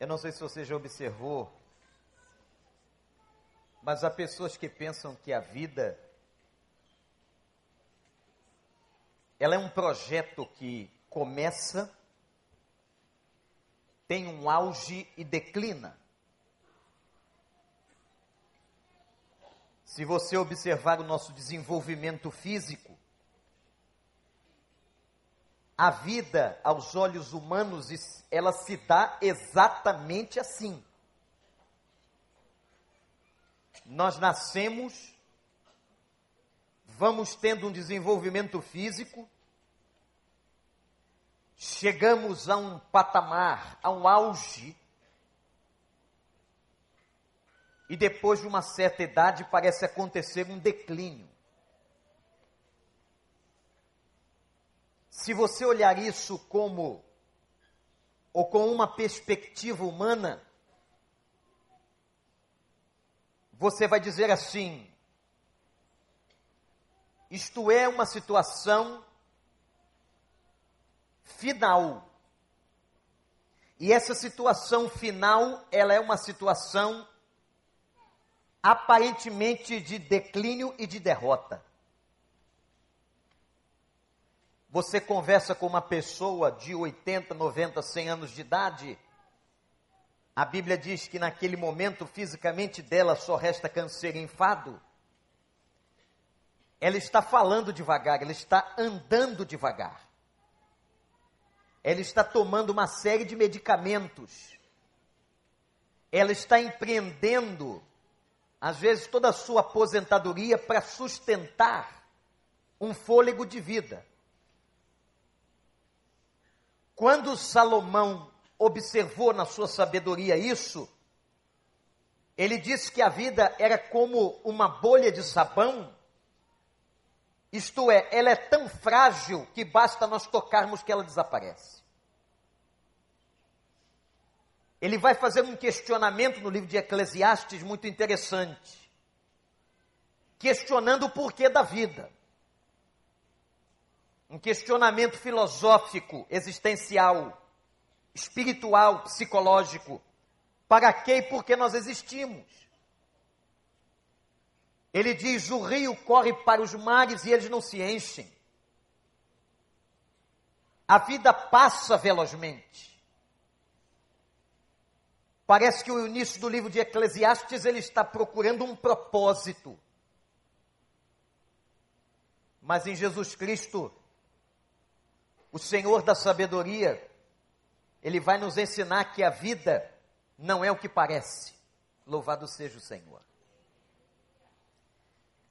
Eu não sei se você já observou, mas há pessoas que pensam que a vida ela é um projeto que começa, tem um auge e declina. Se você observar o nosso desenvolvimento físico, a vida aos olhos humanos, ela se dá exatamente assim. Nós nascemos, vamos tendo um desenvolvimento físico, chegamos a um patamar, a um auge, e depois de uma certa idade parece acontecer um declínio. Se você olhar isso como ou com uma perspectiva humana, você vai dizer assim: isto é uma situação final. E essa situação final, ela é uma situação aparentemente de declínio e de derrota. Você conversa com uma pessoa de 80, 90, 100 anos de idade, a Bíblia diz que naquele momento fisicamente dela só resta câncer e enfado. Ela está falando devagar, ela está andando devagar. Ela está tomando uma série de medicamentos. Ela está empreendendo, às vezes, toda a sua aposentadoria para sustentar um fôlego de vida. Quando Salomão observou na sua sabedoria isso, ele disse que a vida era como uma bolha de sabão, isto é, ela é tão frágil que basta nós tocarmos que ela desaparece. Ele vai fazer um questionamento no livro de Eclesiastes muito interessante, questionando o porquê da vida um questionamento filosófico, existencial, espiritual, psicológico. Para que e por que nós existimos? Ele diz: o rio corre para os mares e eles não se enchem. A vida passa velozmente. Parece que o início do livro de Eclesiastes ele está procurando um propósito. Mas em Jesus Cristo o Senhor da sabedoria, ele vai nos ensinar que a vida não é o que parece. Louvado seja o Senhor.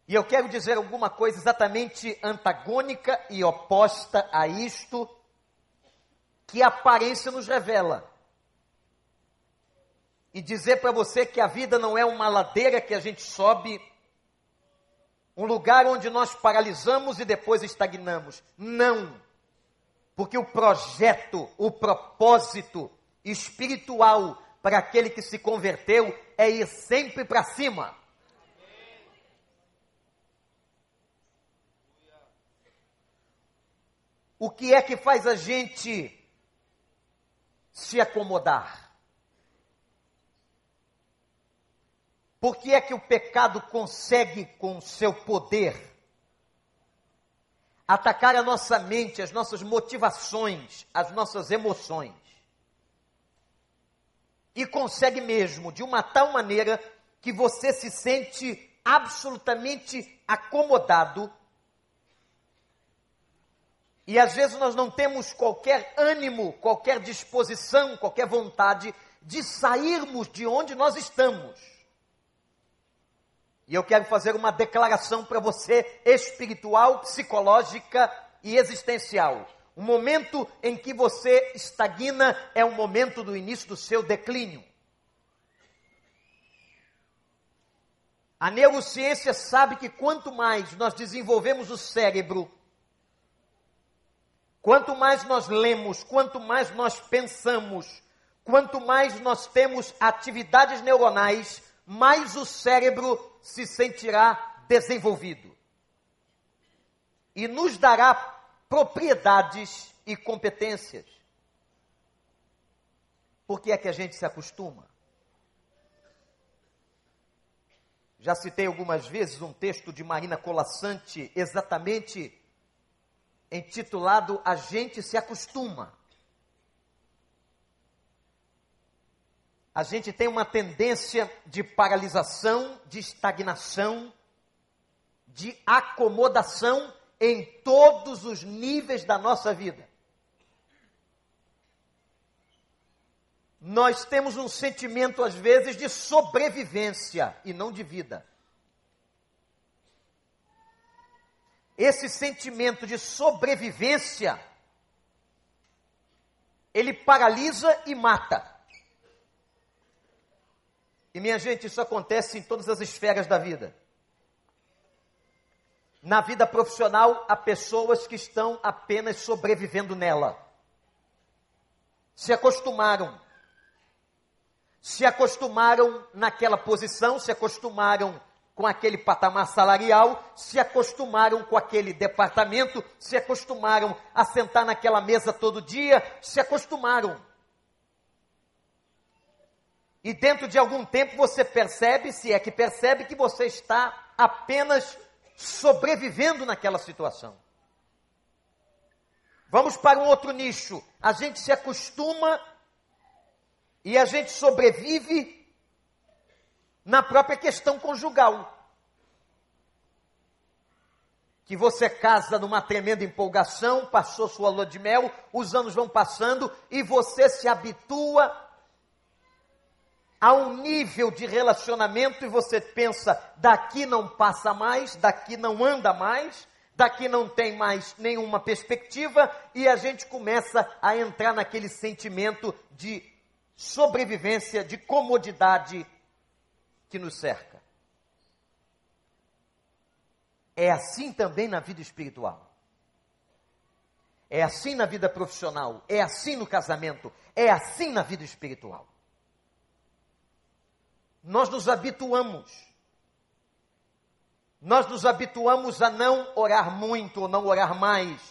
E eu quero dizer alguma coisa exatamente antagônica e oposta a isto que a aparência nos revela. E dizer para você que a vida não é uma ladeira que a gente sobe, um lugar onde nós paralisamos e depois estagnamos. Não. Porque o projeto, o propósito espiritual para aquele que se converteu é ir sempre para cima. O que é que faz a gente se acomodar? Por que é que o pecado consegue, com seu poder, atacar a nossa mente, as nossas motivações, as nossas emoções. E consegue mesmo, de uma tal maneira que você se sente absolutamente acomodado. E às vezes nós não temos qualquer ânimo, qualquer disposição, qualquer vontade de sairmos de onde nós estamos. E eu quero fazer uma declaração para você espiritual, psicológica e existencial. O momento em que você estagna é o momento do início do seu declínio. A neurociência sabe que quanto mais nós desenvolvemos o cérebro, quanto mais nós lemos, quanto mais nós pensamos, quanto mais nós temos atividades neuronais, mais o cérebro se sentirá desenvolvido e nos dará propriedades e competências. Por que é que a gente se acostuma? Já citei algumas vezes um texto de Marina Colassante, exatamente intitulado A gente se acostuma. A gente tem uma tendência de paralisação, de estagnação, de acomodação em todos os níveis da nossa vida. Nós temos um sentimento, às vezes, de sobrevivência e não de vida. Esse sentimento de sobrevivência, ele paralisa e mata. E minha gente, isso acontece em todas as esferas da vida. Na vida profissional, há pessoas que estão apenas sobrevivendo nela. Se acostumaram. Se acostumaram naquela posição, se acostumaram com aquele patamar salarial, se acostumaram com aquele departamento, se acostumaram a sentar naquela mesa todo dia, se acostumaram. E dentro de algum tempo você percebe, se é que percebe, que você está apenas sobrevivendo naquela situação. Vamos para um outro nicho. A gente se acostuma e a gente sobrevive na própria questão conjugal. Que você casa numa tremenda empolgação, passou sua lua de mel, os anos vão passando e você se habitua a um nível de relacionamento e você pensa, daqui não passa mais, daqui não anda mais, daqui não tem mais nenhuma perspectiva, e a gente começa a entrar naquele sentimento de sobrevivência, de comodidade que nos cerca. É assim também na vida espiritual. É assim na vida profissional, é assim no casamento, é assim na vida espiritual nós nos habituamos. Nós nos habituamos a não orar muito ou não orar mais.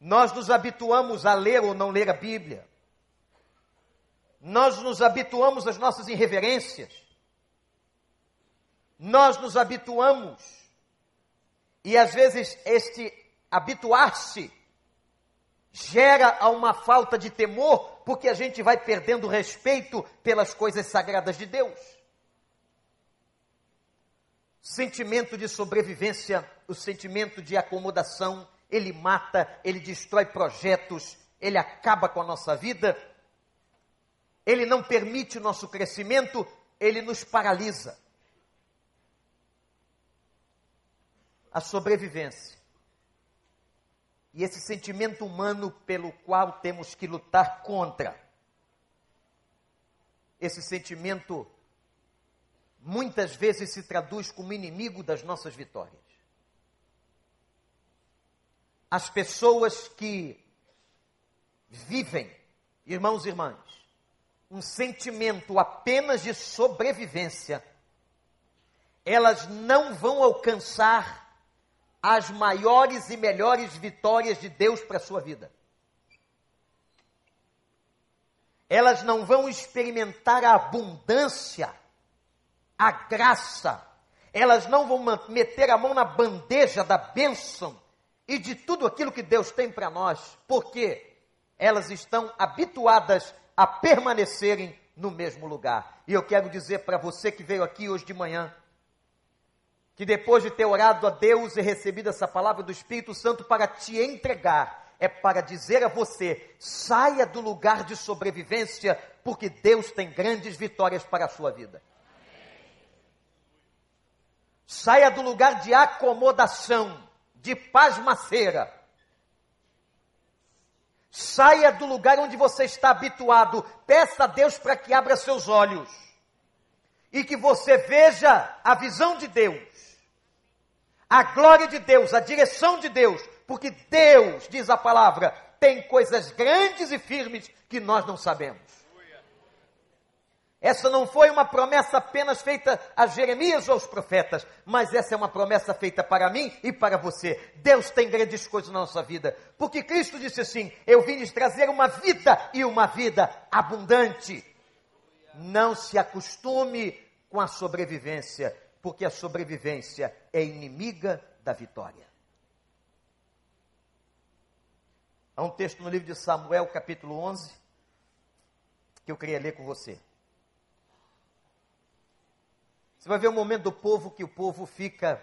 Nós nos habituamos a ler ou não ler a Bíblia. Nós nos habituamos às nossas irreverências. Nós nos habituamos. E às vezes este habituar-se gera a uma falta de temor, porque a gente vai perdendo respeito pelas coisas sagradas de Deus. Sentimento de sobrevivência, o sentimento de acomodação, ele mata, ele destrói projetos, ele acaba com a nossa vida, ele não permite o nosso crescimento, ele nos paralisa. A sobrevivência e esse sentimento humano pelo qual temos que lutar contra. Esse sentimento muitas vezes se traduz como inimigo das nossas vitórias. As pessoas que vivem, irmãos e irmãs, um sentimento apenas de sobrevivência, elas não vão alcançar as maiores e melhores vitórias de Deus para a sua vida. Elas não vão experimentar a abundância, a graça, elas não vão meter a mão na bandeja da bênção e de tudo aquilo que Deus tem para nós, porque elas estão habituadas a permanecerem no mesmo lugar. E eu quero dizer para você que veio aqui hoje de manhã, que depois de ter orado a Deus e recebido essa palavra do Espírito Santo para te entregar, é para dizer a você: saia do lugar de sobrevivência, porque Deus tem grandes vitórias para a sua vida. Saia do lugar de acomodação, de pasmaceira. Saia do lugar onde você está habituado. Peça a Deus para que abra seus olhos e que você veja a visão de Deus a glória de Deus, a direção de Deus, porque Deus, diz a palavra, tem coisas grandes e firmes que nós não sabemos. Essa não foi uma promessa apenas feita a Jeremias ou aos profetas, mas essa é uma promessa feita para mim e para você. Deus tem grandes coisas na nossa vida, porque Cristo disse assim: Eu vim lhes trazer uma vida e uma vida abundante. Não se acostume com a sobrevivência, porque a sobrevivência é inimiga da vitória. Há um texto no livro de Samuel, capítulo 11, que eu queria ler com você. Você vai ver o momento do povo que o povo fica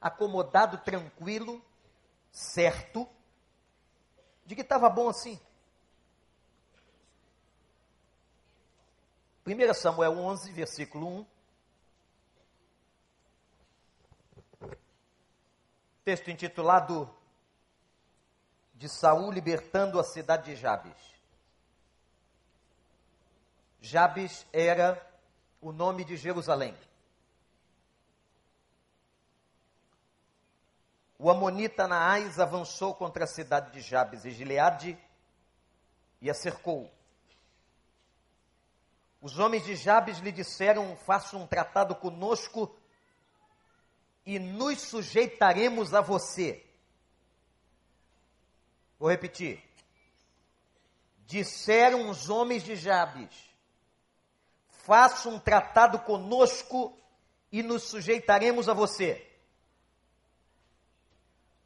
acomodado, tranquilo, certo, de que estava bom assim. 1 Samuel 11, versículo 1. Texto intitulado de Saul libertando a cidade de Jabes. Jabes era o nome de Jerusalém. O Amonita Naás avançou contra a cidade de Jabes e Gileade e a cercou. Os homens de Jabes lhe disseram: Faça um tratado conosco e nos sujeitaremos a você. Vou repetir. Disseram os homens de Jabes: faça um tratado conosco e nos sujeitaremos a você.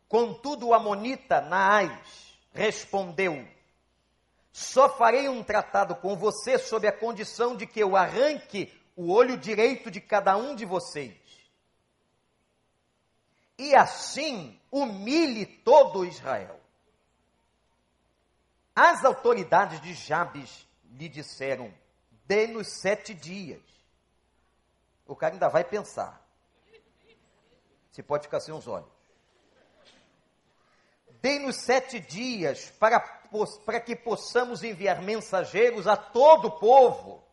Contudo, o Amonita Naás respondeu: Só farei um tratado com você sob a condição de que eu arranque o olho direito de cada um de vocês. E assim humilhe todo Israel. As autoridades de Jabes lhe disseram: Dê-nos sete dias. O cara ainda vai pensar. Se pode ficar sem os olhos. Dê-nos sete dias para, para que possamos enviar mensageiros a todo o povo.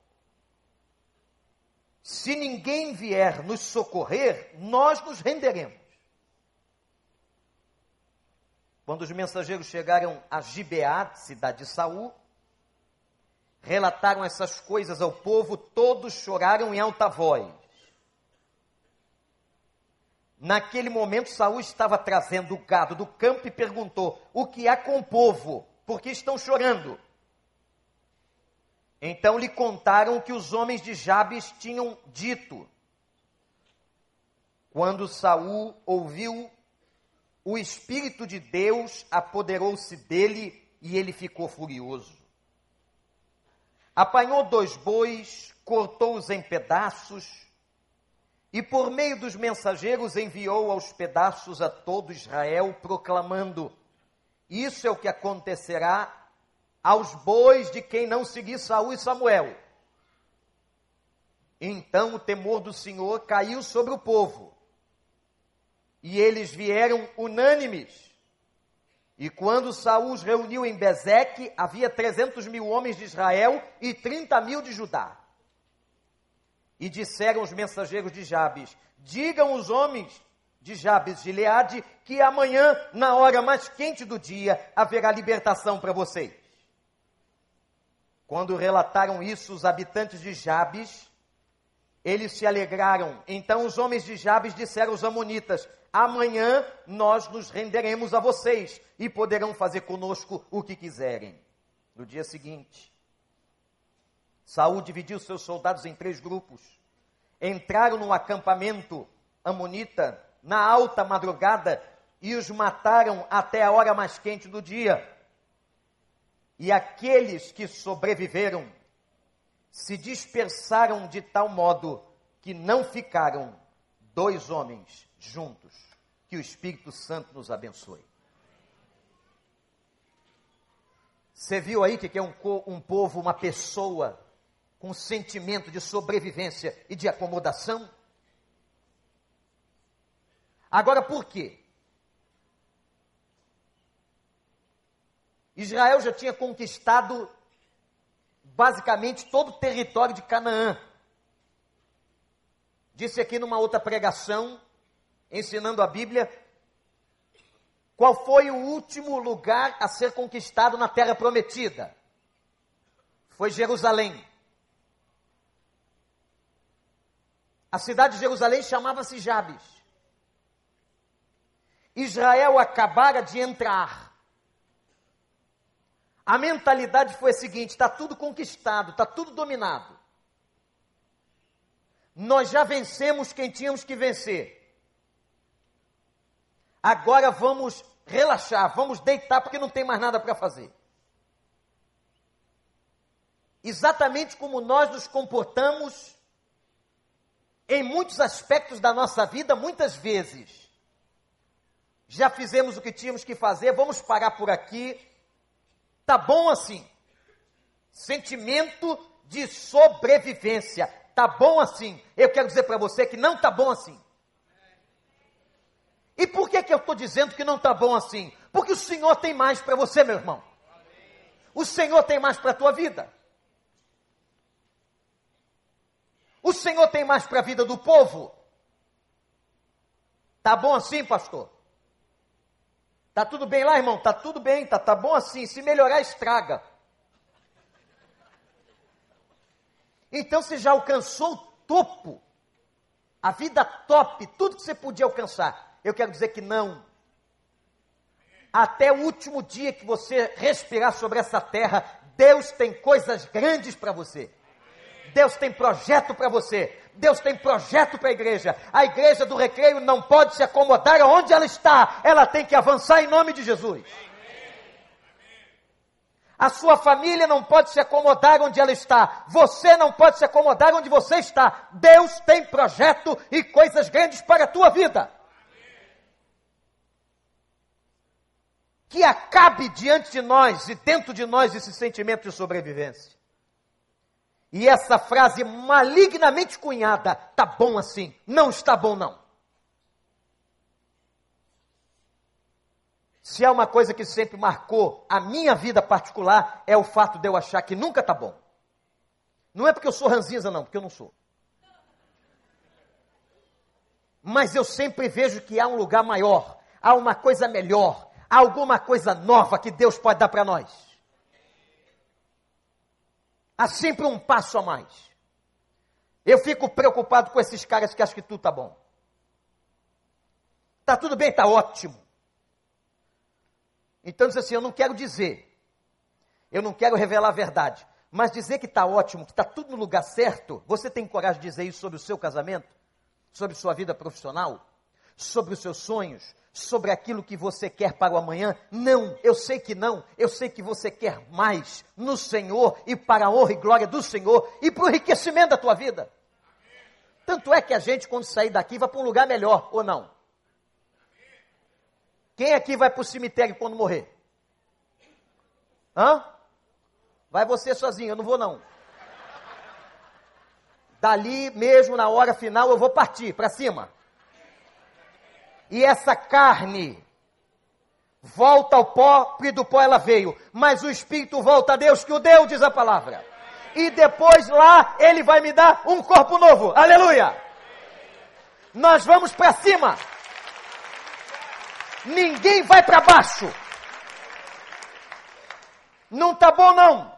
Se ninguém vier nos socorrer, nós nos renderemos. Quando os mensageiros chegaram a Gibeá, cidade de Saul, relataram essas coisas ao povo, todos choraram em alta voz. Naquele momento, Saul estava trazendo o gado do campo e perguntou: O que há com o povo? Por que estão chorando? Então lhe contaram o que os homens de Jabes tinham dito. Quando Saul ouviu, o Espírito de Deus apoderou-se dele e ele ficou furioso apanhou dois bois, cortou-os em pedaços e, por meio dos mensageiros, enviou aos pedaços a todo Israel, proclamando: Isso é o que acontecerá aos bois de quem não seguir Saul e Samuel. Então o temor do Senhor caiu sobre o povo, e eles vieram unânimes e quando Saul os reuniu em Bezeque, havia 300 mil homens de Israel e 30 mil de Judá. E disseram os mensageiros de Jabes: Digam os homens de Jabes de Leade que amanhã, na hora mais quente do dia, haverá libertação para vocês. Quando relataram isso os habitantes de Jabes, eles se alegraram. Então os homens de Jabes disseram aos amonitas: Amanhã nós nos renderemos a vocês e poderão fazer conosco o que quiserem. No dia seguinte, Saul dividiu seus soldados em três grupos. Entraram no acampamento amonita na alta madrugada e os mataram até a hora mais quente do dia. E aqueles que sobreviveram se dispersaram de tal modo que não ficaram dois homens juntos. Que o Espírito Santo nos abençoe. Você viu aí que é um, um povo, uma pessoa com sentimento de sobrevivência e de acomodação? Agora, por quê? Israel já tinha conquistado basicamente todo o território de Canaã. Disse aqui numa outra pregação ensinando a Bíblia, qual foi o último lugar a ser conquistado na terra prometida? Foi Jerusalém. A cidade de Jerusalém chamava-se Jabes. Israel acabara de entrar. A mentalidade foi a seguinte: está tudo conquistado, está tudo dominado. Nós já vencemos quem tínhamos que vencer. Agora vamos relaxar, vamos deitar porque não tem mais nada para fazer. Exatamente como nós nos comportamos em muitos aspectos da nossa vida, muitas vezes. Já fizemos o que tínhamos que fazer, vamos parar por aqui. Tá bom assim. Sentimento de sobrevivência. Tá bom assim. Eu quero dizer para você que não tá bom assim. E por que, que eu estou dizendo que não está bom assim? Porque o Senhor tem mais para você, meu irmão. O Senhor tem mais para a tua vida. O Senhor tem mais para a vida do povo. Tá bom assim, pastor? Tá tudo bem lá, irmão? Tá tudo bem, tá, tá bom assim. Se melhorar, estraga. Então você já alcançou o topo, a vida top, tudo que você podia alcançar. Eu quero dizer que não. Até o último dia que você respirar sobre essa terra, Deus tem coisas grandes para você. Deus tem projeto para você. Deus tem projeto para a igreja. A igreja do recreio não pode se acomodar aonde ela está. Ela tem que avançar em nome de Jesus. A sua família não pode se acomodar onde ela está. Você não pode se acomodar onde você está. Deus tem projeto e coisas grandes para a tua vida. que acabe diante de nós e dentro de nós esse sentimento de sobrevivência. E essa frase malignamente cunhada, tá bom assim, não está bom não. Se há uma coisa que sempre marcou a minha vida particular, é o fato de eu achar que nunca tá bom. Não é porque eu sou ranzinza, não, porque eu não sou. Mas eu sempre vejo que há um lugar maior, há uma coisa melhor, alguma coisa nova que Deus pode dar para nós. Há sempre um passo a mais. Eu fico preocupado com esses caras que acham que tudo está bom. Está tudo bem, está ótimo. Então diz assim: eu não quero dizer, eu não quero revelar a verdade, mas dizer que está ótimo, que está tudo no lugar certo, você tem coragem de dizer isso sobre o seu casamento, sobre sua vida profissional, sobre os seus sonhos, sobre aquilo que você quer para o amanhã. Não, eu sei que não. Eu sei que você quer mais no Senhor e para a honra e glória do Senhor e para o enriquecimento da tua vida. Tanto é que a gente, quando sair daqui, vai para um lugar melhor, ou não? Quem aqui vai para o cemitério quando morrer? Hã? Vai você sozinho, eu não vou não. Dali mesmo, na hora final, eu vou partir para cima e essa carne volta ao pó, porque do pó ela veio, mas o espírito volta a Deus que o deu, diz a palavra. E depois lá ele vai me dar um corpo novo. Aleluia! Nós vamos para cima. Ninguém vai para baixo. Não tá bom não.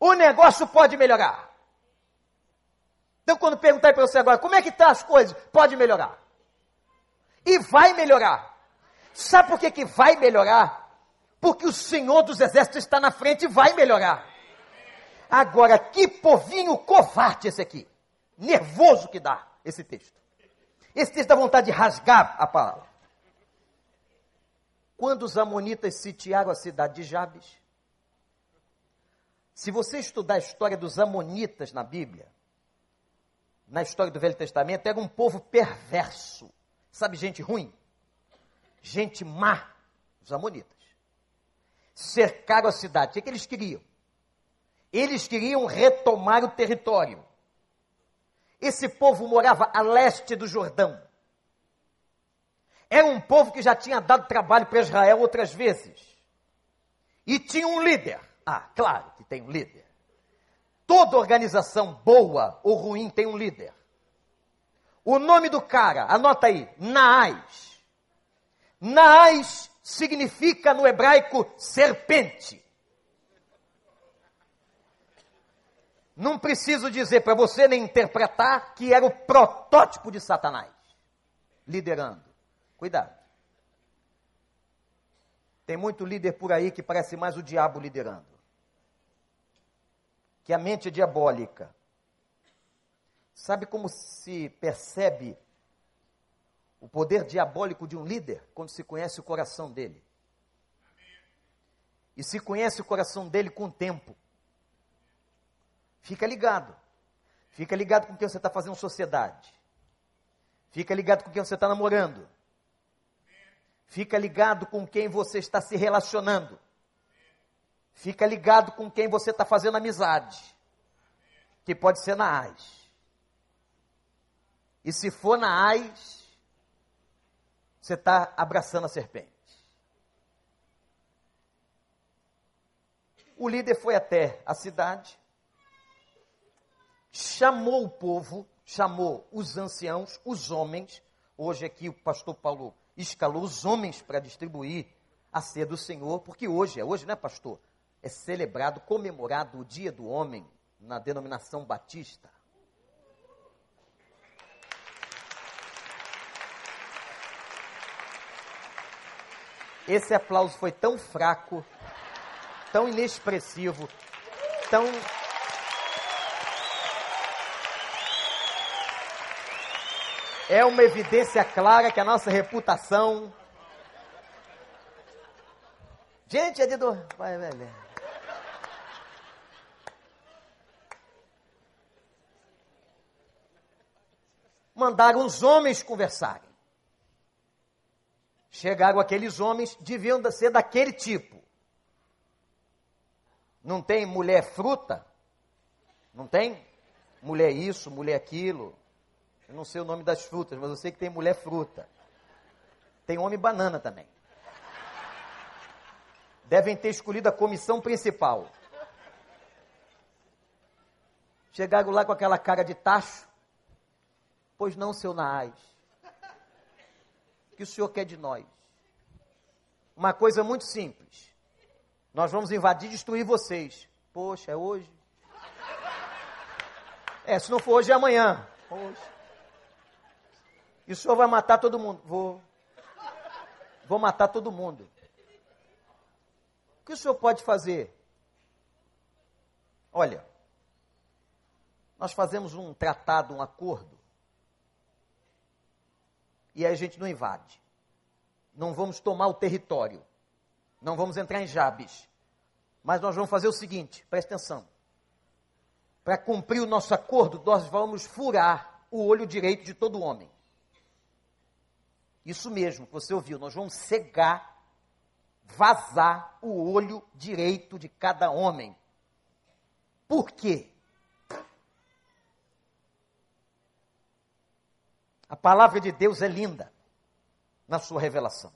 O negócio pode melhorar. Então quando perguntar para você agora, como é que tá as coisas? Pode melhorar. E vai melhorar. Sabe por que, que vai melhorar? Porque o Senhor dos Exércitos está na frente e vai melhorar. Agora, que povinho covarde esse aqui. Nervoso que dá esse texto. Esse texto dá vontade de rasgar a palavra. Quando os amonitas sitiaram a cidade de Jabes, se você estudar a história dos amonitas na Bíblia, na história do Velho Testamento, era um povo perverso. Sabe, gente ruim? Gente má, os amonitas. Cercaram a cidade. O que, é que eles queriam? Eles queriam retomar o território. Esse povo morava a leste do Jordão. Era um povo que já tinha dado trabalho para Israel outras vezes. E tinha um líder. Ah, claro que tem um líder. Toda organização boa ou ruim tem um líder. O nome do cara, anota aí, Naás. Naás significa no hebraico serpente. Não preciso dizer para você nem interpretar que era o protótipo de Satanás liderando. Cuidado. Tem muito líder por aí que parece mais o diabo liderando. Que a mente é diabólica. Sabe como se percebe o poder diabólico de um líder? Quando se conhece o coração dele. E se conhece o coração dele com o tempo. Fica ligado. Fica ligado com quem você está fazendo sociedade. Fica ligado com quem você está namorando. Fica ligado com quem você está se relacionando. Fica ligado com quem você está fazendo amizade. Que pode ser na AIS. E se for na AIS, você está abraçando a serpente. O líder foi até a cidade, chamou o povo, chamou os anciãos, os homens. Hoje aqui o pastor Paulo escalou os homens para distribuir a ceia do Senhor, porque hoje, é hoje, né, pastor? É celebrado, comemorado o dia do homem na denominação batista. Esse aplauso foi tão fraco, tão inexpressivo, tão é uma evidência clara que a nossa reputação. Gente, é de dor. Vai, velho. Mandaram os homens conversarem. Chegaram aqueles homens, deviam ser daquele tipo. Não tem mulher fruta? Não tem? Mulher isso, mulher aquilo. Eu não sei o nome das frutas, mas eu sei que tem mulher fruta. Tem homem banana também. Devem ter escolhido a comissão principal. Chegaram lá com aquela cara de tacho. Pois não, seu Naás. O que o senhor quer de nós? Uma coisa muito simples. Nós vamos invadir e destruir vocês. Poxa, é hoje? É, se não for hoje, é amanhã. Poxa. E o senhor vai matar todo mundo? Vou. Vou matar todo mundo. O que o senhor pode fazer? Olha, nós fazemos um tratado, um acordo, e aí a gente não invade. Não vamos tomar o território. Não vamos entrar em Jabes. Mas nós vamos fazer o seguinte, presta atenção. Para cumprir o nosso acordo, nós vamos furar o olho direito de todo homem. Isso mesmo que você ouviu, nós vamos cegar, vazar o olho direito de cada homem. Por quê? A palavra de Deus é linda na sua revelação.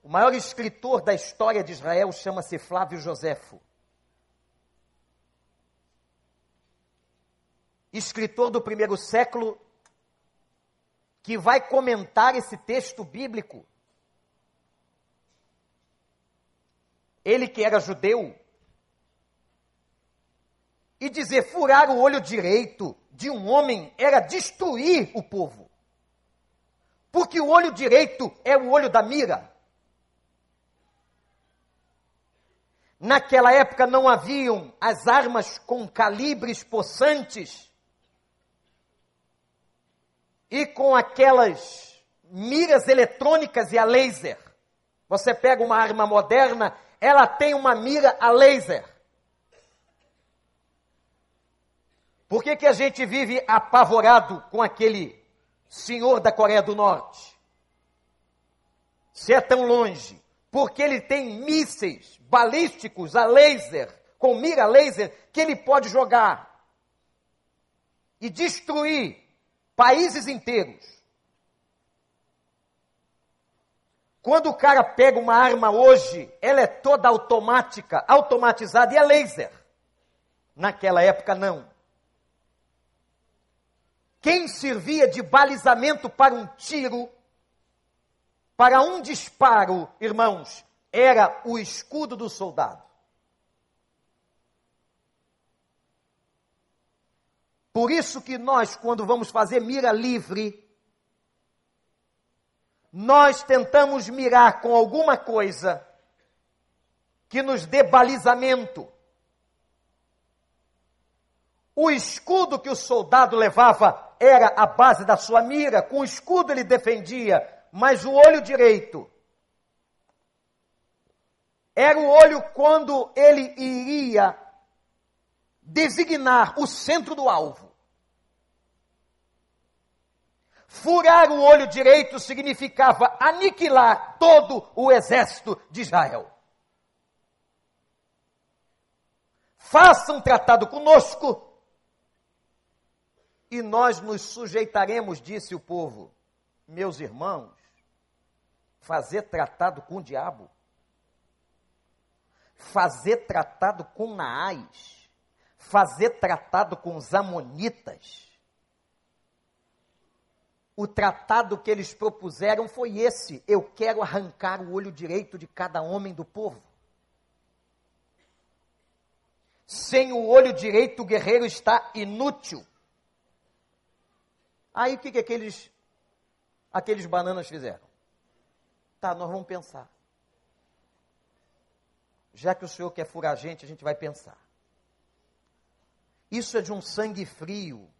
O maior escritor da história de Israel chama-se Flávio Joséfo. Escritor do primeiro século que vai comentar esse texto bíblico. Ele que era judeu, e dizer furar o olho direito de um homem era destruir o povo. Porque o olho direito é o olho da mira. Naquela época não haviam as armas com calibres possantes e com aquelas miras eletrônicas e a laser. Você pega uma arma moderna, ela tem uma mira a laser. Por que, que a gente vive apavorado com aquele senhor da Coreia do Norte? Se é tão longe, porque ele tem mísseis balísticos a laser, com mira laser, que ele pode jogar e destruir países inteiros. Quando o cara pega uma arma hoje, ela é toda automática, automatizada e é laser. Naquela época, não. Quem servia de balizamento para um tiro, para um disparo, irmãos, era o escudo do soldado. Por isso que nós, quando vamos fazer mira livre, nós tentamos mirar com alguma coisa que nos dê balizamento. O escudo que o soldado levava era a base da sua mira, com o escudo ele defendia, mas o olho direito era o olho quando ele iria designar o centro do alvo. Furar o olho direito significava aniquilar todo o exército de Israel. Faça um tratado conosco e nós nos sujeitaremos, disse o povo. Meus irmãos, fazer tratado com o diabo, fazer tratado com Naás, fazer tratado com os Amonitas, o tratado que eles propuseram foi esse: eu quero arrancar o olho direito de cada homem do povo. Sem o olho direito, o guerreiro está inútil. Aí o que, que aqueles, aqueles bananas fizeram? Tá, nós vamos pensar. Já que o senhor quer furar a gente, a gente vai pensar. Isso é de um sangue frio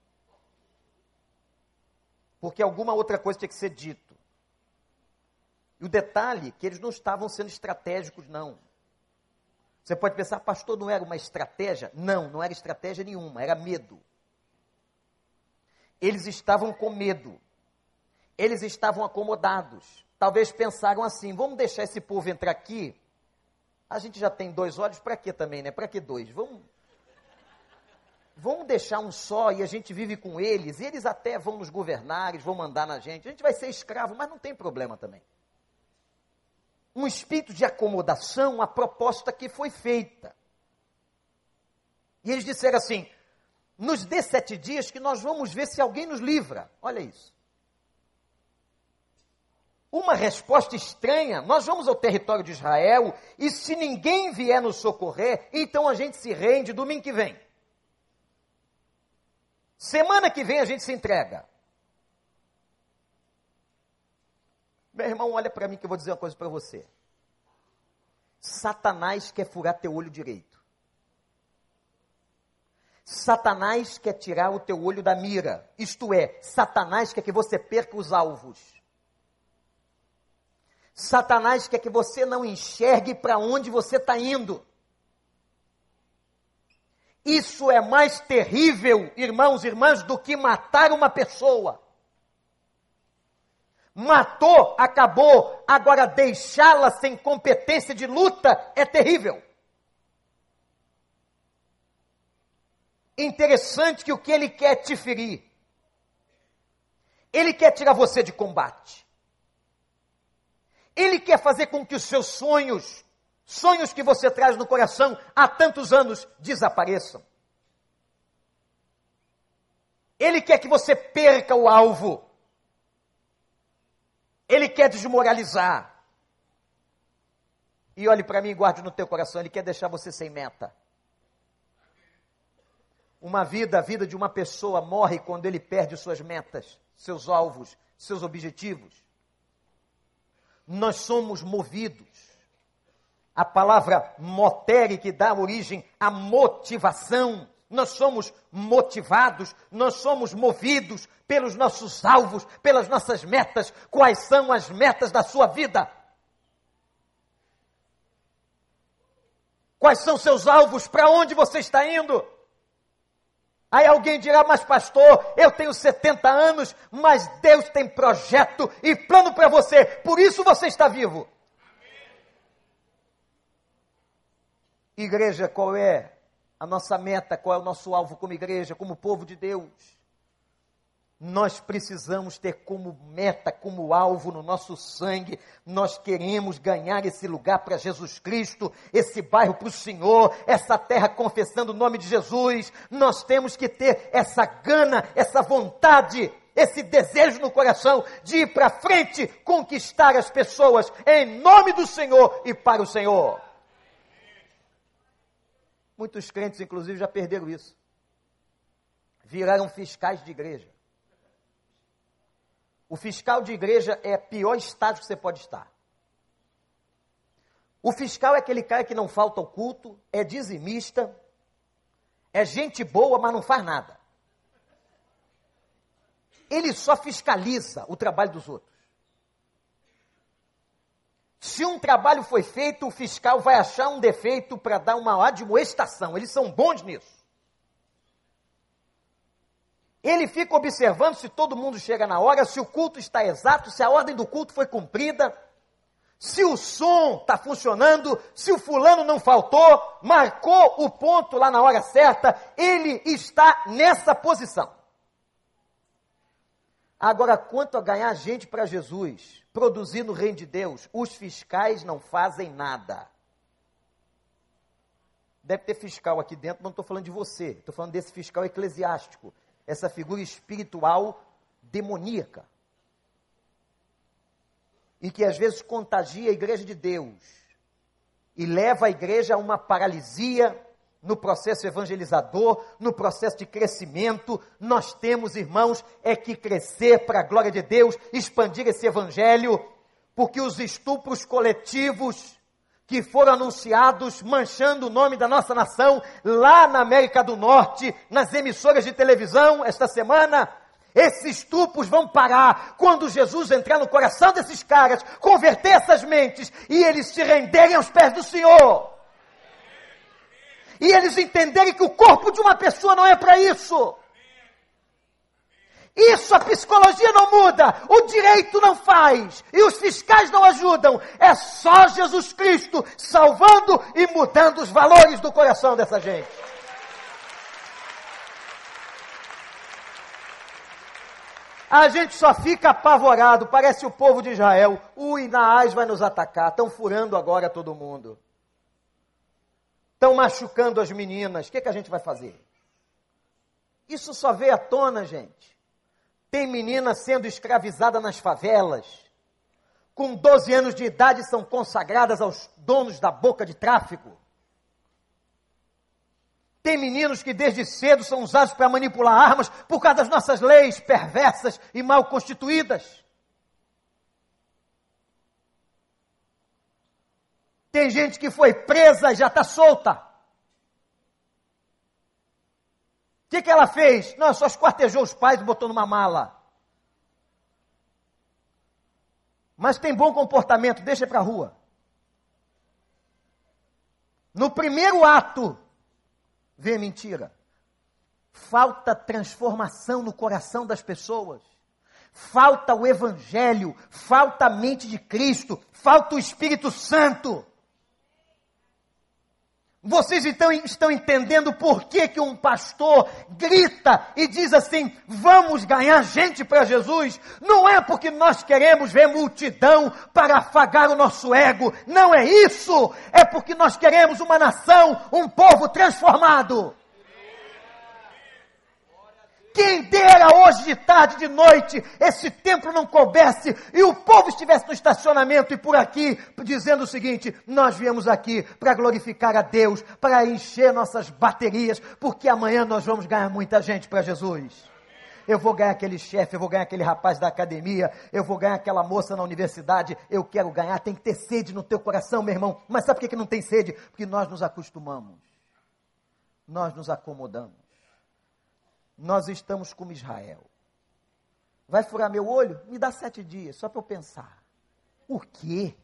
porque alguma outra coisa tinha que ser dito. E o detalhe que eles não estavam sendo estratégicos, não. Você pode pensar, pastor, não era uma estratégia? Não, não era estratégia nenhuma, era medo. Eles estavam com medo. Eles estavam acomodados. Talvez pensaram assim: vamos deixar esse povo entrar aqui. A gente já tem dois olhos, para quê também, né? Para que dois? Vamos vamos deixar um só e a gente vive com eles, e eles até vão nos governar, eles vão mandar na gente, a gente vai ser escravo, mas não tem problema também. Um espírito de acomodação, a proposta que foi feita. E eles disseram assim: nos dê sete dias que nós vamos ver se alguém nos livra. Olha isso. Uma resposta estranha, nós vamos ao território de Israel e se ninguém vier nos socorrer, então a gente se rende domingo que vem. Semana que vem a gente se entrega. Meu irmão, olha para mim que eu vou dizer uma coisa para você. Satanás quer furar teu olho direito. Satanás quer tirar o teu olho da mira. Isto é, Satanás quer que você perca os alvos. Satanás quer que você não enxergue para onde você está indo. Isso é mais terrível, irmãos e irmãs, do que matar uma pessoa. Matou, acabou, agora deixá-la sem competência de luta é terrível. Interessante que o que ele quer te ferir. Ele quer tirar você de combate. Ele quer fazer com que os seus sonhos sonhos que você traz no coração há tantos anos desapareçam. Ele quer que você perca o alvo. Ele quer desmoralizar. E olhe para mim e guarde no teu coração, ele quer deixar você sem meta. Uma vida, a vida de uma pessoa morre quando ele perde suas metas, seus alvos, seus objetivos. Nós somos movidos a palavra motere, que dá origem à motivação. Nós somos motivados, nós somos movidos pelos nossos alvos, pelas nossas metas. Quais são as metas da sua vida? Quais são seus alvos? Para onde você está indo? Aí alguém dirá, mas pastor, eu tenho 70 anos, mas Deus tem projeto e plano para você, por isso você está vivo. Igreja, qual é a nossa meta, qual é o nosso alvo como igreja, como povo de Deus? Nós precisamos ter como meta, como alvo no nosso sangue, nós queremos ganhar esse lugar para Jesus Cristo, esse bairro para o Senhor, essa terra confessando o nome de Jesus. Nós temos que ter essa gana, essa vontade, esse desejo no coração de ir para frente, conquistar as pessoas em nome do Senhor e para o Senhor. Muitos crentes, inclusive, já perderam isso. viraram fiscais de igreja. O fiscal de igreja é o pior estágio que você pode estar. O fiscal é aquele cara que não falta ao culto, é dizimista, é gente boa, mas não faz nada. Ele só fiscaliza o trabalho dos outros. Se um trabalho foi feito, o fiscal vai achar um defeito para dar uma admoestação. Eles são bons nisso. Ele fica observando se todo mundo chega na hora, se o culto está exato, se a ordem do culto foi cumprida, se o som está funcionando, se o fulano não faltou, marcou o ponto lá na hora certa, ele está nessa posição. Agora, quanto a ganhar gente para Jesus, produzir no reino de Deus, os fiscais não fazem nada. Deve ter fiscal aqui dentro, não estou falando de você, estou falando desse fiscal eclesiástico, essa figura espiritual demoníaca. E que às vezes contagia a igreja de Deus e leva a igreja a uma paralisia no processo evangelizador, no processo de crescimento. Nós temos, irmãos, é que crescer para a glória de Deus, expandir esse evangelho, porque os estupros coletivos que foram anunciados manchando o nome da nossa nação lá na América do Norte, nas emissoras de televisão esta semana. Esses estupros vão parar quando Jesus entrar no coração desses caras, converter essas mentes e eles se renderem aos pés do Senhor. E eles entenderem que o corpo de uma pessoa não é para isso. Isso a psicologia não muda, o direito não faz, e os fiscais não ajudam. É só Jesus Cristo salvando e mudando os valores do coração dessa gente. A gente só fica apavorado, parece o povo de Israel. O Inaás vai nos atacar, estão furando agora todo mundo. Estão machucando as meninas, o que, que a gente vai fazer? Isso só veio à tona, gente tem menina sendo escravizada nas favelas. Com 12 anos de idade são consagradas aos donos da boca de tráfico. Tem meninos que desde cedo são usados para manipular armas por causa das nossas leis perversas e mal constituídas. Tem gente que foi presa e já está solta. O que, que ela fez? Não, só esquartejou os pais e botou numa mala. Mas tem bom comportamento, deixa para a rua. No primeiro ato, vê mentira. Falta transformação no coração das pessoas. Falta o Evangelho, falta a mente de Cristo, falta o Espírito Santo. Vocês então estão entendendo por que, que um pastor grita e diz assim: vamos ganhar gente para Jesus? Não é porque nós queremos ver multidão para afagar o nosso ego, não é isso, é porque nós queremos uma nação, um povo transformado. Quem dera hoje de tarde, de noite, esse templo não coubesse e o povo estivesse no estacionamento e por aqui dizendo o seguinte: nós viemos aqui para glorificar a Deus, para encher nossas baterias, porque amanhã nós vamos ganhar muita gente para Jesus. Eu vou ganhar aquele chefe, eu vou ganhar aquele rapaz da academia, eu vou ganhar aquela moça na universidade, eu quero ganhar, tem que ter sede no teu coração, meu irmão. Mas sabe por que, não tem sede? Porque nós nos acostumamos, nós nos acomodamos nós estamos como Israel. Vai furar meu olho? Me dá sete dias, só para eu pensar. O quê?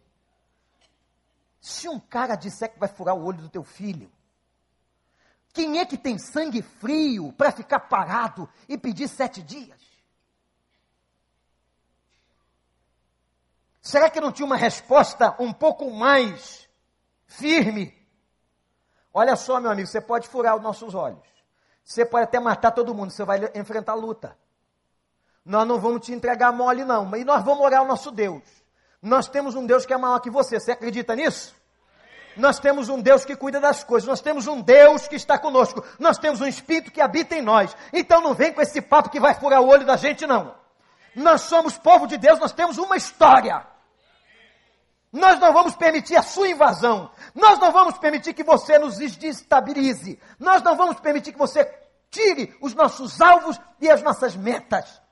Se um cara disser que vai furar o olho do teu filho, quem é que tem sangue frio para ficar parado e pedir sete dias? Será que não tinha uma resposta um pouco mais firme? Olha só, meu amigo, você pode furar os nossos olhos. Você pode até matar todo mundo, você vai enfrentar luta. Nós não vamos te entregar mole, não. Mas nós vamos orar ao nosso Deus. Nós temos um Deus que é maior que você. Você acredita nisso? Nós temos um Deus que cuida das coisas. Nós temos um Deus que está conosco. Nós temos um Espírito que habita em nós. Então não vem com esse papo que vai furar o olho da gente, não. Nós somos povo de Deus, nós temos uma história. Nós não vamos permitir a sua invasão. Nós não vamos permitir que você nos desestabilize. Nós não vamos permitir que você tire os nossos alvos e as nossas metas.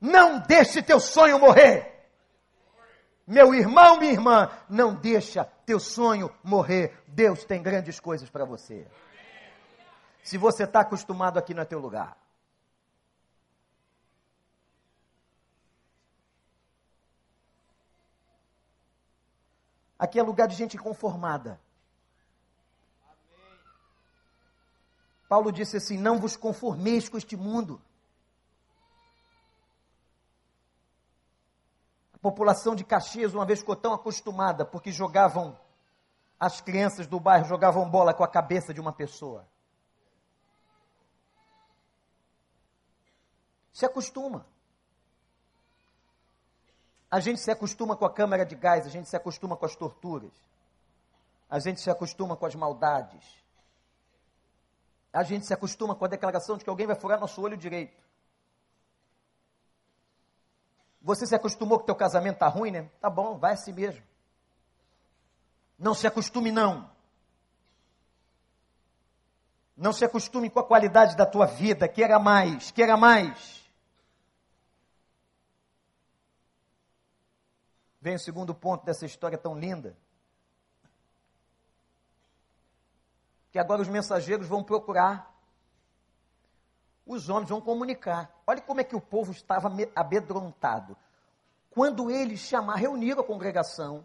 Não deixe teu sonho morrer. Meu irmão, minha irmã, não deixa teu sonho morrer. Deus tem grandes coisas para você. Se você está acostumado aqui no teu lugar. Aqui é lugar de gente conformada. Paulo disse assim: Não vos conformeis com este mundo. A população de Caxias uma vez ficou tão acostumada porque jogavam, as crianças do bairro jogavam bola com a cabeça de uma pessoa. Se acostuma. A gente se acostuma com a câmara de gás, a gente se acostuma com as torturas. A gente se acostuma com as maldades. A gente se acostuma com a declaração de que alguém vai furar nosso olho direito. Você se acostumou que teu casamento está ruim, né? Tá bom, vai assim mesmo. Não se acostume não. Não se acostume com a qualidade da tua vida. Queira mais, queira mais. Vem o segundo ponto dessa história tão linda. Que agora os mensageiros vão procurar. Os homens vão comunicar. Olha como é que o povo estava amedrontado. Quando eles chamaram, reuniram a congregação,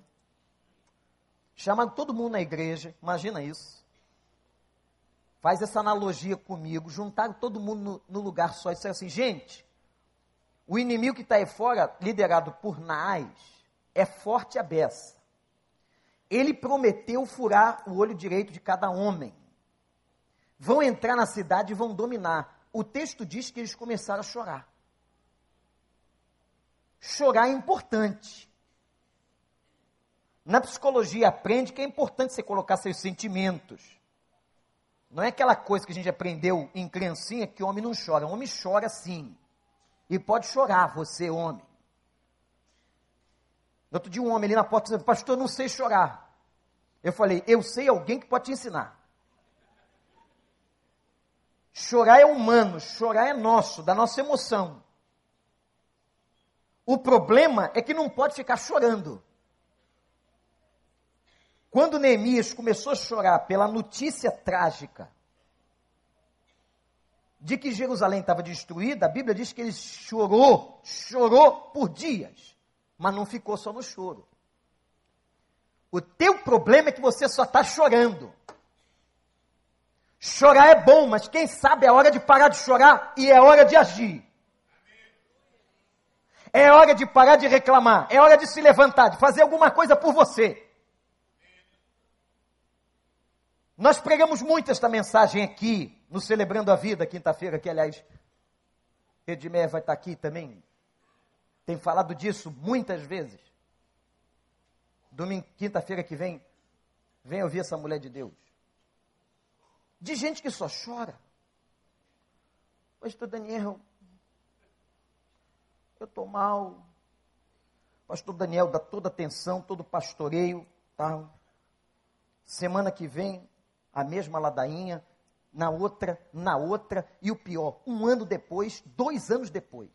chamaram todo mundo na igreja, imagina isso. Faz essa analogia comigo, juntaram todo mundo no, no lugar só e disseram assim: gente, o inimigo que está aí fora, liderado por Naás, é forte a beça. Ele prometeu furar o olho direito de cada homem. Vão entrar na cidade e vão dominar. O texto diz que eles começaram a chorar. Chorar é importante. Na psicologia aprende que é importante você colocar seus sentimentos. Não é aquela coisa que a gente aprendeu em criancinha que o homem não chora. Homem chora sim. E pode chorar, você, homem. Outro dia um homem ali na porta dizendo, pastor, eu não sei chorar. Eu falei, eu sei alguém que pode te ensinar. Chorar é humano, chorar é nosso, da nossa emoção. O problema é que não pode ficar chorando. Quando Neemias começou a chorar pela notícia trágica de que Jerusalém estava destruída, a Bíblia diz que ele chorou, chorou por dias mas não ficou só no choro. O teu problema é que você só está chorando. Chorar é bom, mas quem sabe é hora de parar de chorar e é hora de agir. É hora de parar de reclamar, é hora de se levantar, de fazer alguma coisa por você. Nós pregamos muito esta mensagem aqui, no Celebrando a Vida, quinta-feira, que aliás, Edmé vai estar aqui também, tem falado disso muitas vezes. Domingo, quinta-feira que vem, vem ouvir essa mulher de Deus. De gente que só chora. Pastor Daniel, eu estou mal. Pastor Daniel dá toda atenção, todo pastoreio, tal. Semana que vem, a mesma ladainha, na outra, na outra, e o pior, um ano depois, dois anos depois,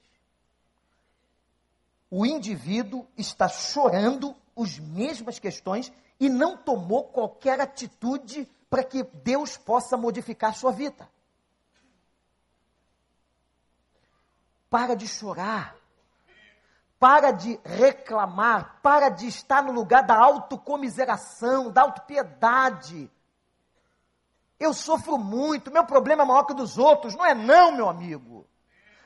o indivíduo está chorando as mesmas questões e não tomou qualquer atitude para que Deus possa modificar sua vida. Para de chorar. Para de reclamar, para de estar no lugar da autocomiseração, da autopiedade. Eu sofro muito, meu problema é maior que o dos outros. Não é não, meu amigo.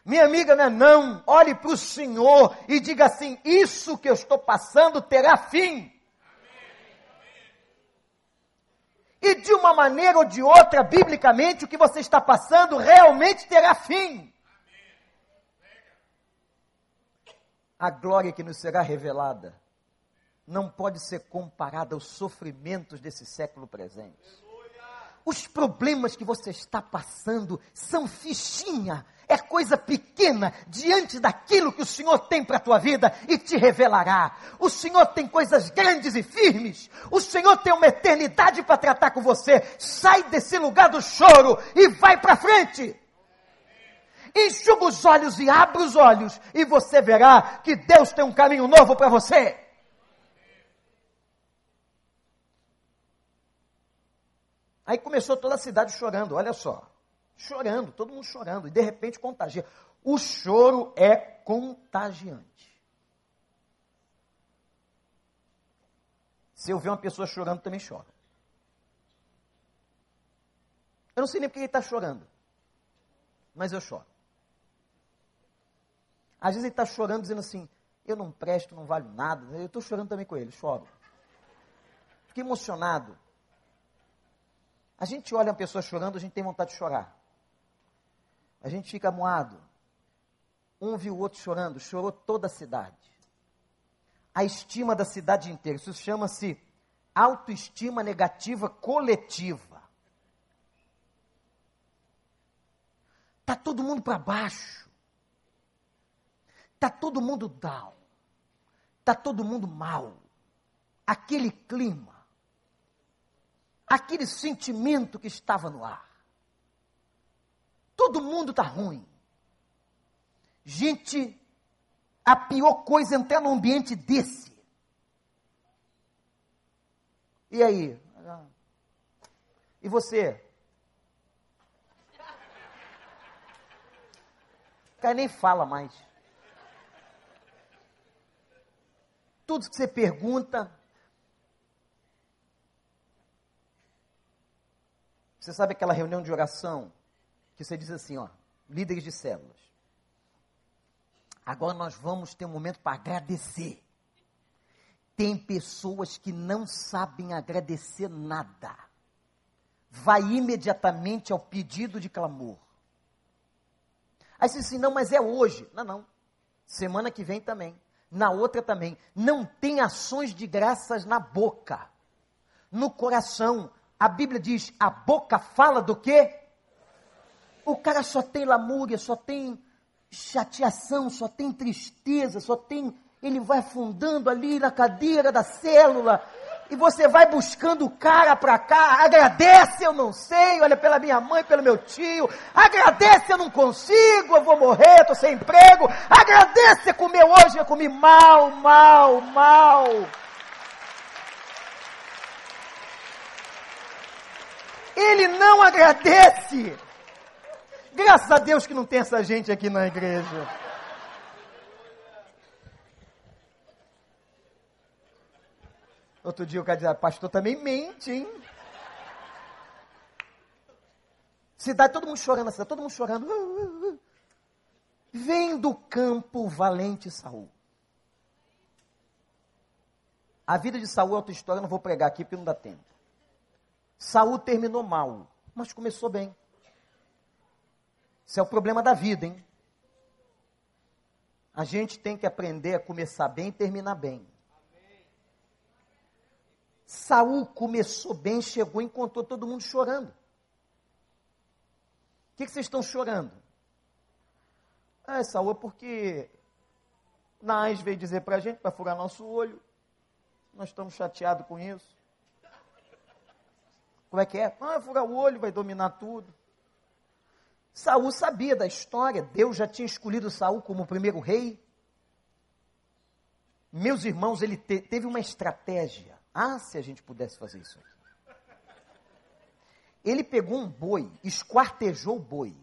Minha amiga, não é não. Olhe para o Senhor e diga assim: Isso que eu estou passando terá fim. E de uma maneira ou de outra, biblicamente, o que você está passando realmente terá fim. A glória que nos será revelada não pode ser comparada aos sofrimentos desse século presente. Os problemas que você está passando são fichinha, é coisa pequena diante daquilo que o Senhor tem para a tua vida e te revelará. O Senhor tem coisas grandes e firmes. O Senhor tem uma eternidade para tratar com você. Sai desse lugar do choro e vai para frente. Enxuga os olhos e abre os olhos e você verá que Deus tem um caminho novo para você. Aí começou toda a cidade chorando, olha só. Chorando, todo mundo chorando. E de repente contagia. O choro é contagiante. Se eu ver uma pessoa chorando, também choro. Eu não sei nem porque ele está chorando. Mas eu choro. Às vezes ele está chorando, dizendo assim: Eu não presto, não valho nada. Eu estou chorando também com ele, choro. Fiquei emocionado. A gente olha uma pessoa chorando, a gente tem vontade de chorar. A gente fica moado. Um viu o outro chorando, chorou toda a cidade. A estima da cidade inteira. Isso chama-se autoestima negativa coletiva. Está todo mundo para baixo. Está todo mundo down. Está todo mundo mal. Aquele clima aquele sentimento que estava no ar. Todo mundo está ruim. Gente, a pior coisa é entrar num ambiente desse. E aí? E você? O cara nem fala mais. Tudo que você pergunta, Você sabe aquela reunião de oração que você diz assim, ó, líderes de células. Agora nós vamos ter um momento para agradecer. Tem pessoas que não sabem agradecer nada. Vai imediatamente ao pedido de clamor. Aí você diz assim, não, mas é hoje. Não, não. Semana que vem também. Na outra também. Não tem ações de graças na boca. No coração a Bíblia diz: a boca fala do quê? O cara só tem lamúria, só tem chateação, só tem tristeza, só tem. Ele vai afundando ali na cadeira da célula. E você vai buscando o cara para cá, agradece, eu não sei, olha pela minha mãe, pelo meu tio, agradece, eu não consigo, eu vou morrer, estou sem emprego, agradece, comeu hoje, eu comi mal, mal, mal. Ele não agradece. Graças a Deus que não tem essa gente aqui na igreja. Outro dia o cara dizia, pastor também mente, hein? Cidade, todo mundo chorando, cidade, todo mundo chorando. Vem do campo valente Saul. A vida de Saul é outra história, não vou pregar aqui porque não dá tempo. Saúl terminou mal, mas começou bem. Isso é o problema da vida, hein? A gente tem que aprender a começar bem e terminar bem. Saúl começou bem, chegou e encontrou todo mundo chorando. O que, que vocês estão chorando? Ah, Saúl, é porque Nais veio dizer para a gente para furar nosso olho. Nós estamos chateados com isso. Como é que é? Ah, furar o olho, vai dominar tudo. Saul sabia da história, Deus já tinha escolhido Saul como o primeiro rei. Meus irmãos, ele te, teve uma estratégia. Ah, se a gente pudesse fazer isso. Ele pegou um boi, esquartejou o boi.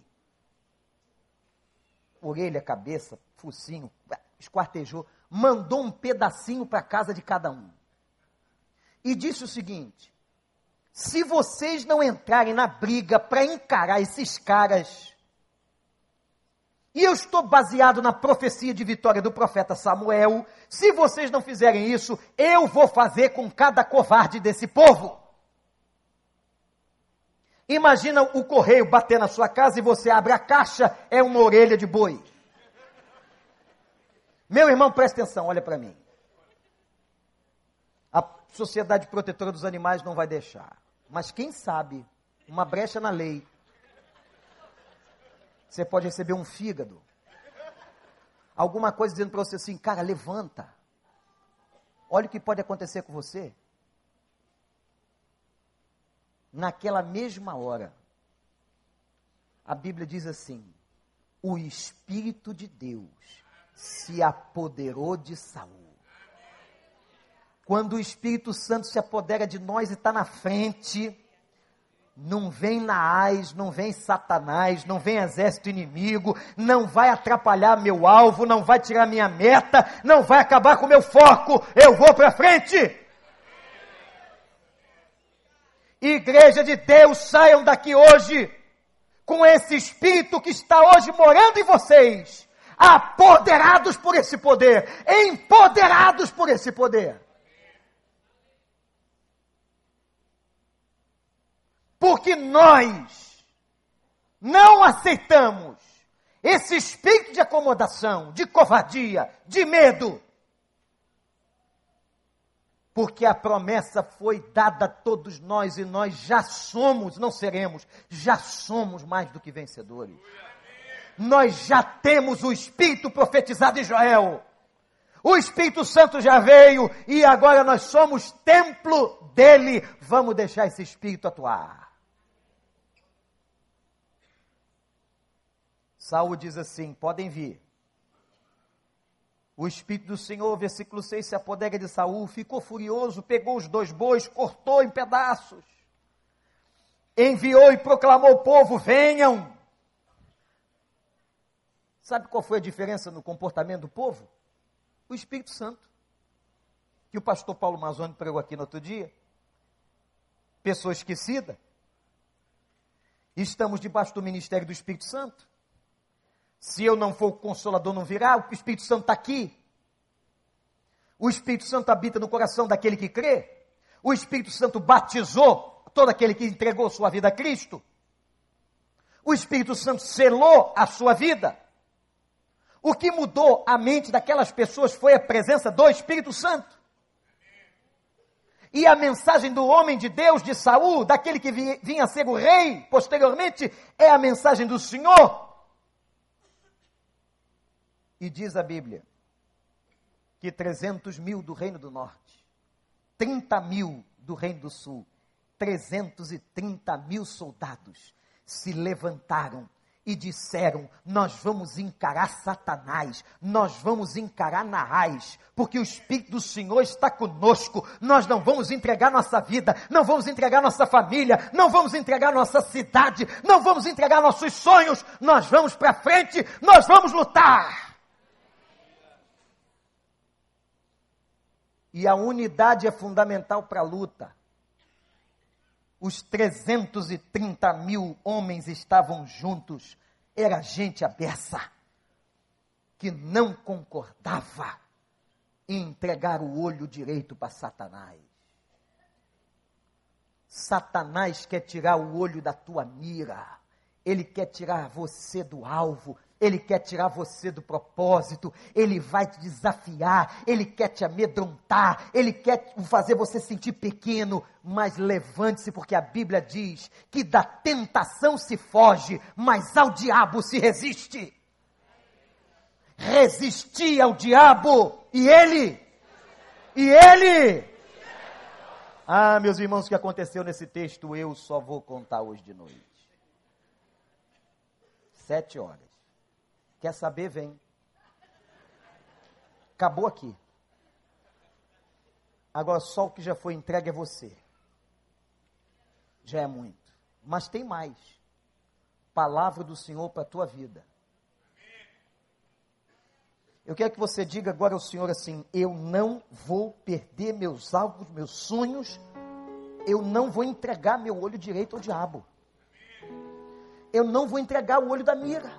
Orelha, cabeça, focinho, esquartejou, mandou um pedacinho para casa de cada um. E disse o seguinte: se vocês não entrarem na briga para encarar esses caras, e eu estou baseado na profecia de vitória do profeta Samuel, se vocês não fizerem isso, eu vou fazer com cada covarde desse povo. Imagina o correio bater na sua casa e você abre a caixa, é uma orelha de boi. Meu irmão, presta atenção, olha para mim. Sociedade Protetora dos Animais não vai deixar. Mas quem sabe uma brecha na lei. Você pode receber um fígado. Alguma coisa dizendo para você assim, cara, levanta. Olha o que pode acontecer com você. Naquela mesma hora, a Bíblia diz assim: o Espírito de Deus se apoderou de Saul. Quando o Espírito Santo se apodera de nós e está na frente, não vem Naás, não vem Satanás, não vem exército inimigo, não vai atrapalhar meu alvo, não vai tirar minha meta, não vai acabar com meu foco. Eu vou para frente. Igreja de Deus, saiam daqui hoje com esse espírito que está hoje morando em vocês, apoderados por esse poder, empoderados por esse poder. Porque nós não aceitamos esse espírito de acomodação, de covardia, de medo. Porque a promessa foi dada a todos nós e nós já somos, não seremos, já somos mais do que vencedores. Nós já temos o Espírito profetizado em Joel. O Espírito Santo já veio e agora nós somos templo dele. Vamos deixar esse Espírito atuar. Saul diz assim: podem vir. O Espírito do Senhor, versículo 6, se apodera de Saul, ficou furioso, pegou os dois bois, cortou em pedaços, enviou e proclamou ao povo: venham. Sabe qual foi a diferença no comportamento do povo? O Espírito Santo. Que o pastor Paulo Mazzoni pregou aqui no outro dia. Pessoa esquecida. Estamos debaixo do ministério do Espírito Santo. Se eu não for o consolador, não virá. O Espírito Santo está aqui. O Espírito Santo habita no coração daquele que crê. O Espírito Santo batizou todo aquele que entregou sua vida a Cristo. O Espírito Santo selou a sua vida. O que mudou a mente daquelas pessoas foi a presença do Espírito Santo. E a mensagem do homem de Deus, de Saul, daquele que vinha a ser o rei posteriormente, é a mensagem do Senhor. E diz a Bíblia que 300 mil do Reino do Norte, 30 mil do Reino do Sul, 330 mil soldados se levantaram e disseram: Nós vamos encarar Satanás, nós vamos encarar Naás, porque o Espírito do Senhor está conosco. Nós não vamos entregar nossa vida, não vamos entregar nossa família, não vamos entregar nossa cidade, não vamos entregar nossos sonhos. Nós vamos para frente, nós vamos lutar. E a unidade é fundamental para a luta. Os 330 mil homens estavam juntos. Era gente abessa, que não concordava em entregar o olho direito para Satanás. Satanás quer tirar o olho da tua mira, ele quer tirar você do alvo, ele quer tirar você do propósito, ele vai te desafiar, ele quer te amedrontar, ele quer fazer você sentir pequeno, mas levante-se, porque a Bíblia diz que da tentação se foge, mas ao diabo se resiste. Resistir ao diabo, e ele, e ele. Ah, meus irmãos, o que aconteceu nesse texto eu só vou contar hoje de noite. Sete horas. Quer saber? Vem. Acabou aqui. Agora só o que já foi entregue é você. Já é muito. Mas tem mais. Palavra do Senhor para a tua vida. Eu quero que você diga agora ao Senhor assim: eu não vou perder meus alvos, meus sonhos, eu não vou entregar meu olho direito ao diabo. Eu não vou entregar o olho da mira.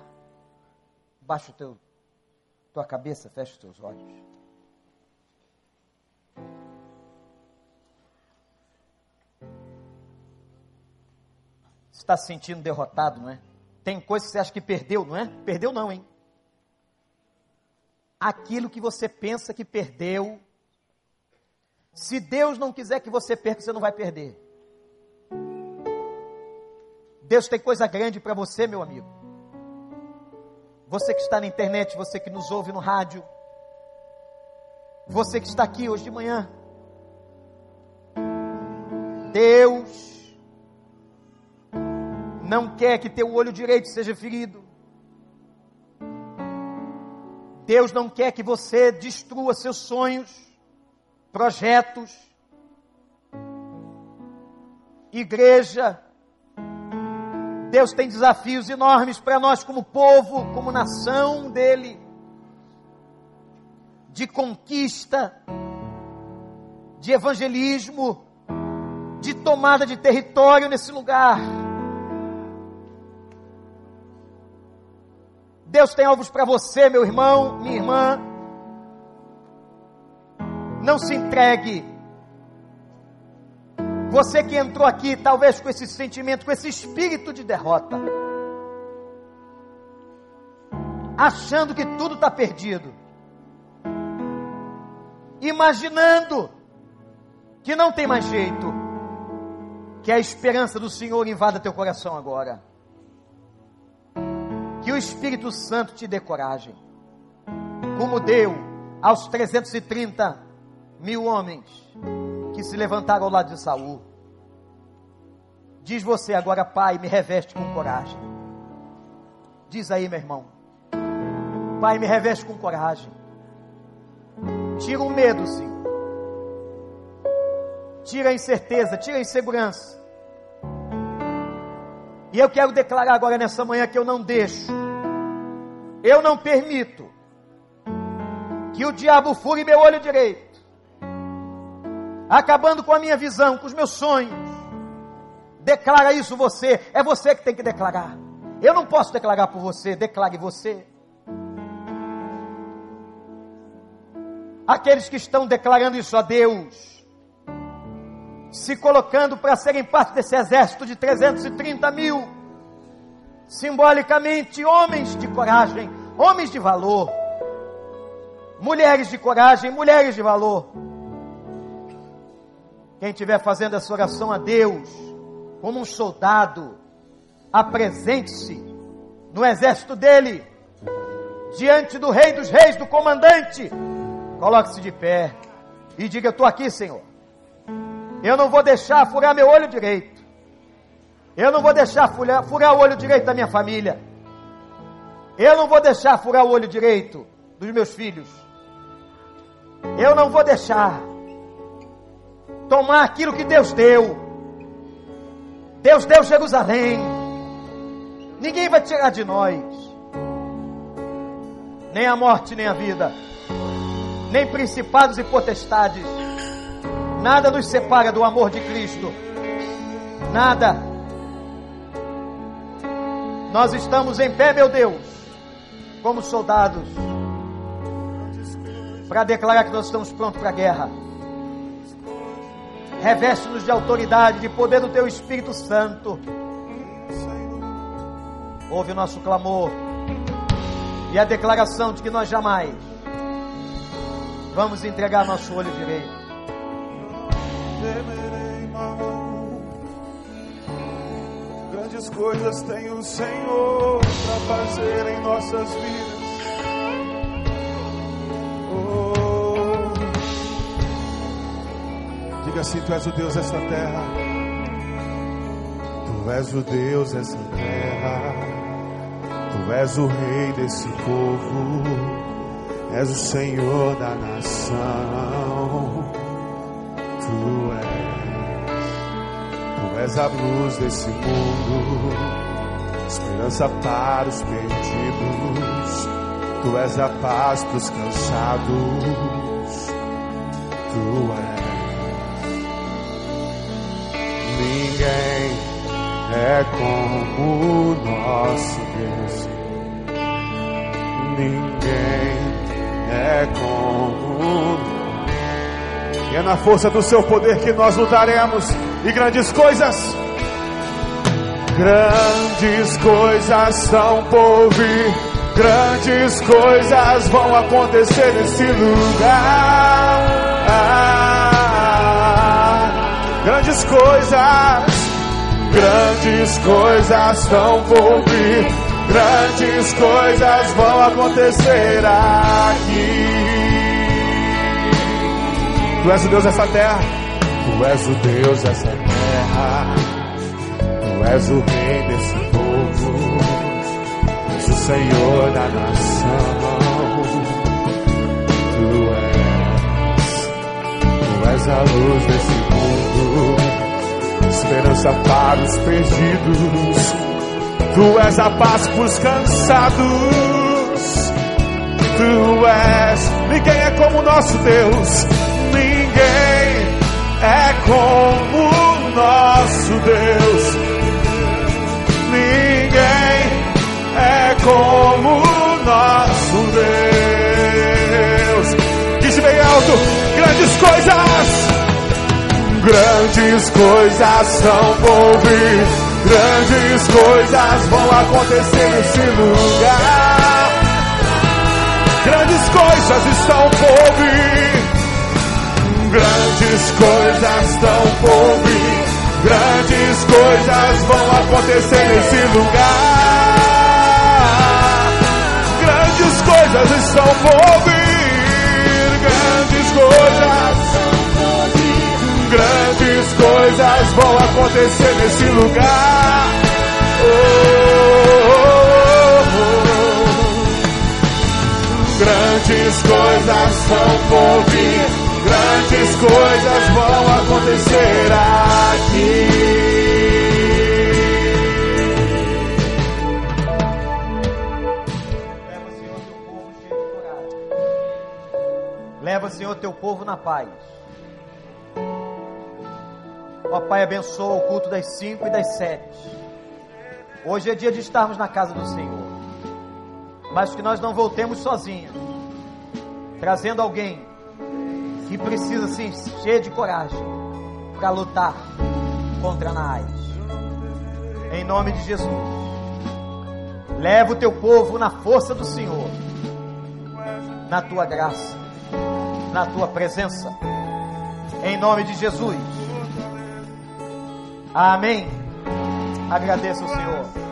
Baixa o teu, tua cabeça, fecha os teus olhos. Você está se sentindo derrotado, não é? Tem coisa que você acha que perdeu, não é? Perdeu não, hein? Aquilo que você pensa que perdeu, se Deus não quiser que você perca, você não vai perder. Deus tem coisa grande para você, meu amigo. Você que está na internet, você que nos ouve no rádio, você que está aqui hoje de manhã. Deus não quer que teu olho direito seja ferido. Deus não quer que você destrua seus sonhos, projetos. Igreja, Deus tem desafios enormes para nós como povo, como nação dele, de conquista, de evangelismo, de tomada de território nesse lugar. Deus tem alvos para você, meu irmão, minha irmã. Não se entregue. Você que entrou aqui, talvez com esse sentimento, com esse espírito de derrota, achando que tudo está perdido, imaginando que não tem mais jeito, que a esperança do Senhor invada teu coração agora. Que o Espírito Santo te dê coragem, como deu aos 330 mil homens que se levantaram ao lado de Saul. Diz você agora, Pai, me reveste com coragem. Diz aí, meu irmão. Pai, me reveste com coragem. Tira o medo, Senhor. Tira a incerteza, tira a insegurança. E eu quero declarar agora nessa manhã que eu não deixo, eu não permito que o diabo fure meu olho direito, acabando com a minha visão, com os meus sonhos. Declara isso você, é você que tem que declarar. Eu não posso declarar por você, declare você. Aqueles que estão declarando isso a Deus, se colocando para serem parte desse exército de 330 mil. Simbolicamente, homens de coragem, homens de valor, mulheres de coragem, mulheres de valor. Quem estiver fazendo essa oração a Deus, como um soldado, apresente-se no exército dele, diante do Rei dos Reis, do comandante. Coloque-se de pé e diga: Eu estou aqui, Senhor. Eu não vou deixar furar meu olho direito. Eu não vou deixar furar, furar o olho direito da minha família. Eu não vou deixar furar o olho direito dos meus filhos. Eu não vou deixar tomar aquilo que Deus deu. Deus deu Jerusalém. Ninguém vai tirar de nós. Nem a morte, nem a vida. Nem principados e potestades Nada nos separa do amor de Cristo. Nada. Nós estamos em pé, meu Deus, como soldados, para declarar que nós estamos prontos para a guerra. Reveste-nos de autoridade, de poder do Teu Espírito Santo. Ouve o nosso clamor e a declaração de que nós jamais vamos entregar nosso olho direito. Grandes coisas tem o Senhor para fazer em nossas vidas. Oh. Assim: Tu és o Deus dessa terra. Tu és o Deus dessa terra. Tu és o Rei desse povo. És o Senhor da nação. Tu és, tu és a luz desse mundo, esperança para os perdidos, tu és a paz para os cansados, tu és. É como o nosso Deus, ninguém é como e é na força do seu poder que nós lutaremos. E grandes coisas, grandes coisas são por vir. Grandes coisas vão acontecer nesse lugar. Ah, grandes coisas, Grandes coisas estão por vir, grandes coisas vão acontecer aqui. Tu és o Deus dessa terra, tu és o Deus dessa terra, tu és o rei desse povo, és o Senhor da nação. Tu és, tu és a luz desse mundo esperança para os perdidos. Tu és a paz para os cansados. Tu és, ninguém é como nosso Deus. Ninguém é como nosso Deus. Grandes coisas são por vir, grandes coisas vão acontecer nesse lugar. Grandes coisas estão por vir, grandes coisas estão por vir, grandes coisas vão acontecer nesse lugar. Grandes coisas estão por vir, grandes coisas vão acontecer nesse lugar. Oh, oh, oh, grandes coisas vão por vir, grandes coisas vão acontecer aqui. Leva, Senhor, teu povo na paz. Ó Pai, abençoa o culto das 5 e das 7. Hoje é dia de estarmos na casa do Senhor. Mas que nós não voltemos sozinhos, trazendo alguém que precisa se encher de coragem para lutar contra a AIDS. Em nome de Jesus. Leva o teu povo na força do Senhor, na tua graça, na tua presença. Em nome de Jesus. Amém. Agradeço ao Senhor.